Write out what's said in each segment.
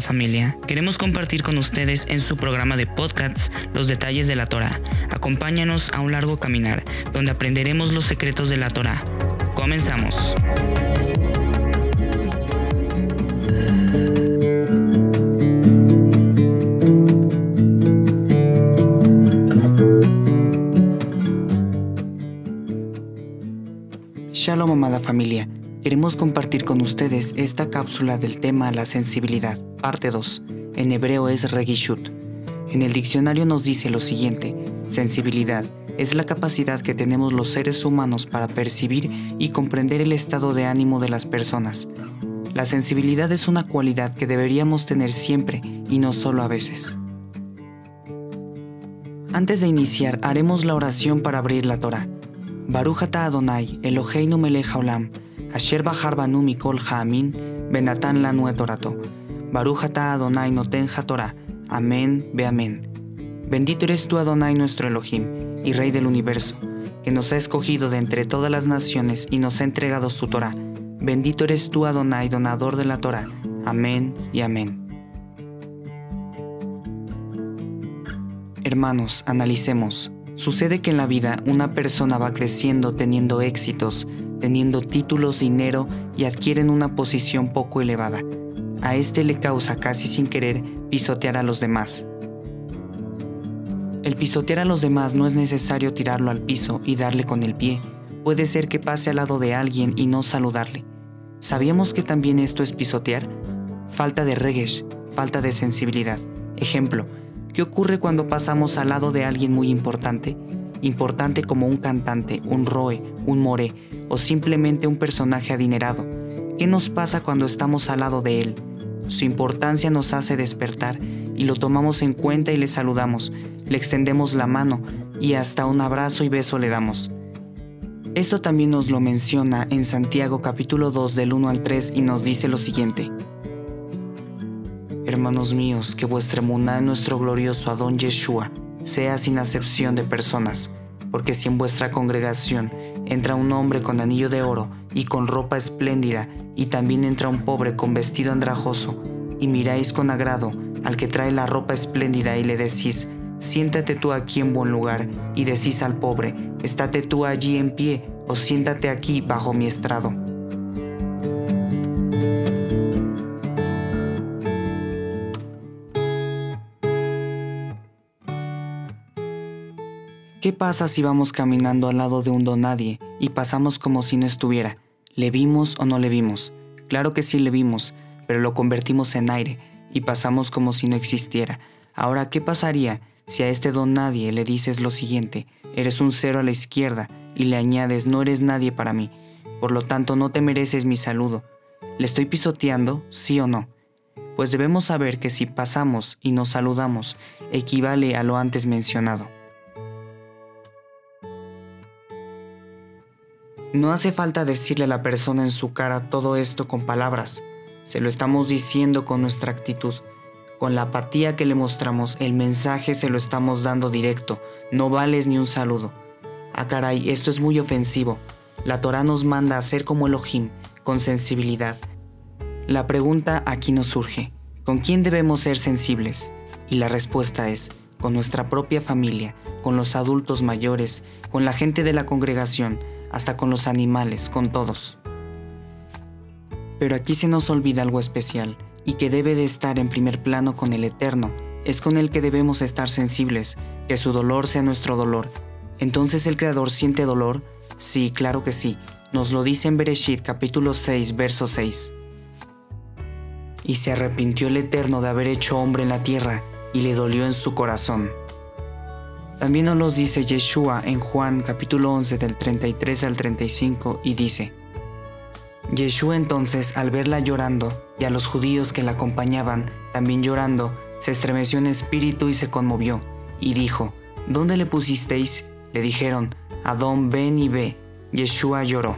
familia. Queremos compartir con ustedes en su programa de podcasts los detalles de la Torah. Acompáñanos a un largo caminar donde aprenderemos los secretos de la Torah. Comenzamos. Shalom amada familia. Queremos compartir con ustedes esta cápsula del tema La sensibilidad, parte 2. En hebreo es regishut. En el diccionario nos dice lo siguiente: sensibilidad es la capacidad que tenemos los seres humanos para percibir y comprender el estado de ánimo de las personas. La sensibilidad es una cualidad que deberíamos tener siempre y no solo a veces. Antes de iniciar, haremos la oración para abrir la Torah. Baruch Adonai, Eloheinu melech Asher Bahar Banu Mikol Haamin, Benatan Lanu Etorato. Baruch Adonai Noten Torah. Amén, ve amén. Bendito eres tú Adonai nuestro Elohim y Rey del universo, que nos ha escogido de entre todas las naciones y nos ha entregado su Torah. Bendito eres tú Adonai, donador de la Torah. Amén y amén. Hermanos, analicemos. Sucede que en la vida una persona va creciendo teniendo éxitos, teniendo títulos, dinero y adquieren una posición poco elevada. A este le causa casi sin querer pisotear a los demás. El pisotear a los demás no es necesario tirarlo al piso y darle con el pie. Puede ser que pase al lado de alguien y no saludarle. ¿Sabíamos que también esto es pisotear? Falta de regesh, falta de sensibilidad. Ejemplo, ¿qué ocurre cuando pasamos al lado de alguien muy importante? Importante como un cantante, un roe, un more, o simplemente un personaje adinerado. ¿Qué nos pasa cuando estamos al lado de él? Su importancia nos hace despertar y lo tomamos en cuenta y le saludamos, le extendemos la mano y hasta un abrazo y beso le damos. Esto también nos lo menciona en Santiago capítulo 2 del 1 al 3 y nos dice lo siguiente. Hermanos míos, que vuestra emuná en nuestro glorioso Adón Yeshua sea sin acepción de personas, porque si en vuestra congregación entra un hombre con anillo de oro y con ropa espléndida, y también entra un pobre con vestido andrajoso, y miráis con agrado al que trae la ropa espléndida y le decís, siéntate tú aquí en buen lugar, y decís al pobre, estate tú allí en pie, o siéntate aquí bajo mi estrado. ¿Qué pasa si vamos caminando al lado de un donadie y pasamos como si no estuviera? ¿Le vimos o no le vimos? Claro que sí le vimos, pero lo convertimos en aire y pasamos como si no existiera. Ahora, ¿qué pasaría si a este don nadie le dices lo siguiente? Eres un cero a la izquierda y le añades no eres nadie para mí, por lo tanto no te mereces mi saludo. ¿Le estoy pisoteando, sí o no? Pues debemos saber que si pasamos y nos saludamos equivale a lo antes mencionado. No hace falta decirle a la persona en su cara todo esto con palabras, se lo estamos diciendo con nuestra actitud. Con la apatía que le mostramos, el mensaje se lo estamos dando directo, no vales ni un saludo. Ah caray, esto es muy ofensivo. La Torah nos manda a ser como Elohim, con sensibilidad. La pregunta aquí nos surge, ¿con quién debemos ser sensibles? Y la respuesta es, con nuestra propia familia, con los adultos mayores, con la gente de la congregación, hasta con los animales, con todos. Pero aquí se nos olvida algo especial y que debe de estar en primer plano con el Eterno, es con el que debemos estar sensibles, que su dolor sea nuestro dolor. Entonces el Creador siente dolor? Sí, claro que sí. Nos lo dice en Bereshit capítulo 6, verso 6. Y se arrepintió el Eterno de haber hecho hombre en la tierra, y le dolió en su corazón. También nos lo dice Yeshua en Juan capítulo 11 del 33 al 35 y dice, Yeshua entonces al verla llorando y a los judíos que la acompañaban también llorando, se estremeció en espíritu y se conmovió, y dijo, ¿Dónde le pusisteis? Le dijeron, Adón ven y ve. Yeshua lloró.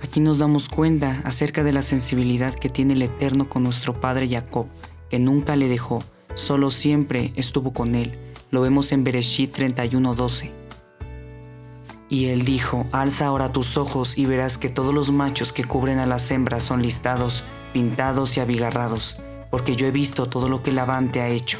Aquí nos damos cuenta acerca de la sensibilidad que tiene el Eterno con nuestro padre Jacob, que nunca le dejó, solo siempre estuvo con él lo vemos en Bereshit 31:12. Y él dijo, alza ahora tus ojos y verás que todos los machos que cubren a las hembras son listados, pintados y abigarrados. porque yo he visto todo lo que Labán te ha hecho.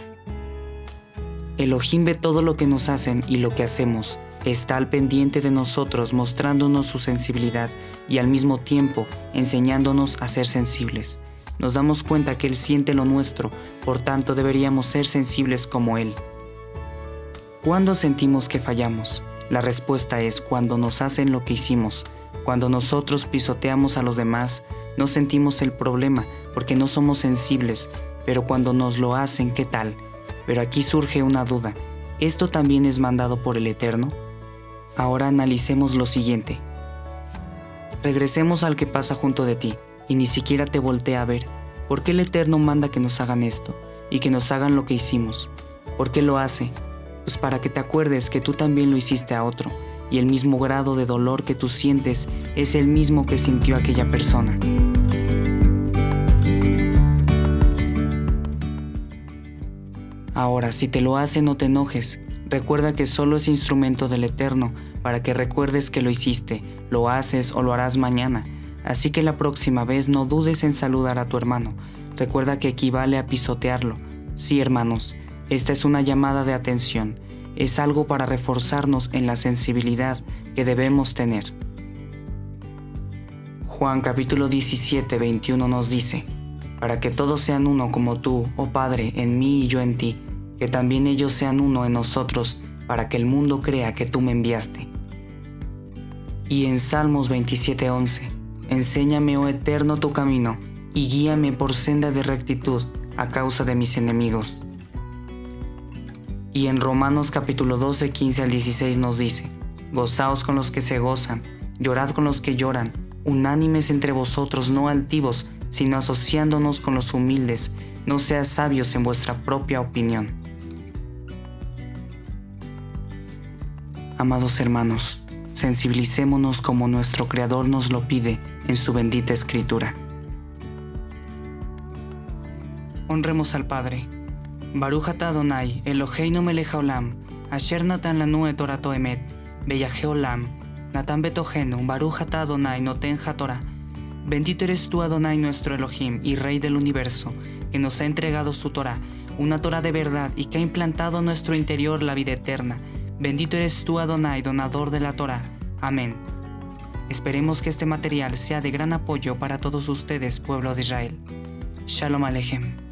Elohim ve todo lo que nos hacen y lo que hacemos, está al pendiente de nosotros mostrándonos su sensibilidad y al mismo tiempo enseñándonos a ser sensibles. Nos damos cuenta que Él siente lo nuestro, por tanto deberíamos ser sensibles como Él. ¿Cuándo sentimos que fallamos? La respuesta es cuando nos hacen lo que hicimos. Cuando nosotros pisoteamos a los demás, no sentimos el problema porque no somos sensibles, pero cuando nos lo hacen, ¿qué tal? Pero aquí surge una duda. ¿Esto también es mandado por el Eterno? Ahora analicemos lo siguiente. Regresemos al que pasa junto de ti y ni siquiera te voltea a ver. ¿Por qué el Eterno manda que nos hagan esto y que nos hagan lo que hicimos? ¿Por qué lo hace? Pues para que te acuerdes que tú también lo hiciste a otro y el mismo grado de dolor que tú sientes es el mismo que sintió aquella persona. Ahora, si te lo hace, no te enojes. Recuerda que solo es instrumento del Eterno para que recuerdes que lo hiciste, lo haces o lo harás mañana. Así que la próxima vez no dudes en saludar a tu hermano. Recuerda que equivale a pisotearlo. Sí, hermanos, esta es una llamada de atención. Es algo para reforzarnos en la sensibilidad que debemos tener. Juan capítulo 17, 21 nos dice, para que todos sean uno como tú, oh Padre, en mí y yo en ti que también ellos sean uno en nosotros, para que el mundo crea que tú me enviaste. Y en Salmos 27:11, enséñame, oh Eterno, tu camino, y guíame por senda de rectitud a causa de mis enemigos. Y en Romanos capítulo 12, 15 al 16 nos dice, Gozaos con los que se gozan, llorad con los que lloran, unánimes entre vosotros, no altivos, sino asociándonos con los humildes, no seas sabios en vuestra propia opinión. Amados hermanos, sensibilicémonos como nuestro Creador nos lo pide en su bendita escritura. Honremos al Padre. Baruch atah Adonai, Eloheinu melech haolam, asher natan lanu et torato emet, olam, natan betohenu, Baruch atah Adonai noten Torah. Bendito eres tú Adonai nuestro Elohim y Rey del universo, que nos ha entregado su Torah, una Torah de verdad y que ha implantado en nuestro interior la vida eterna Bendito eres tú, Adonai, donador de la Torah. Amén. Esperemos que este material sea de gran apoyo para todos ustedes, pueblo de Israel. Shalom Alejem.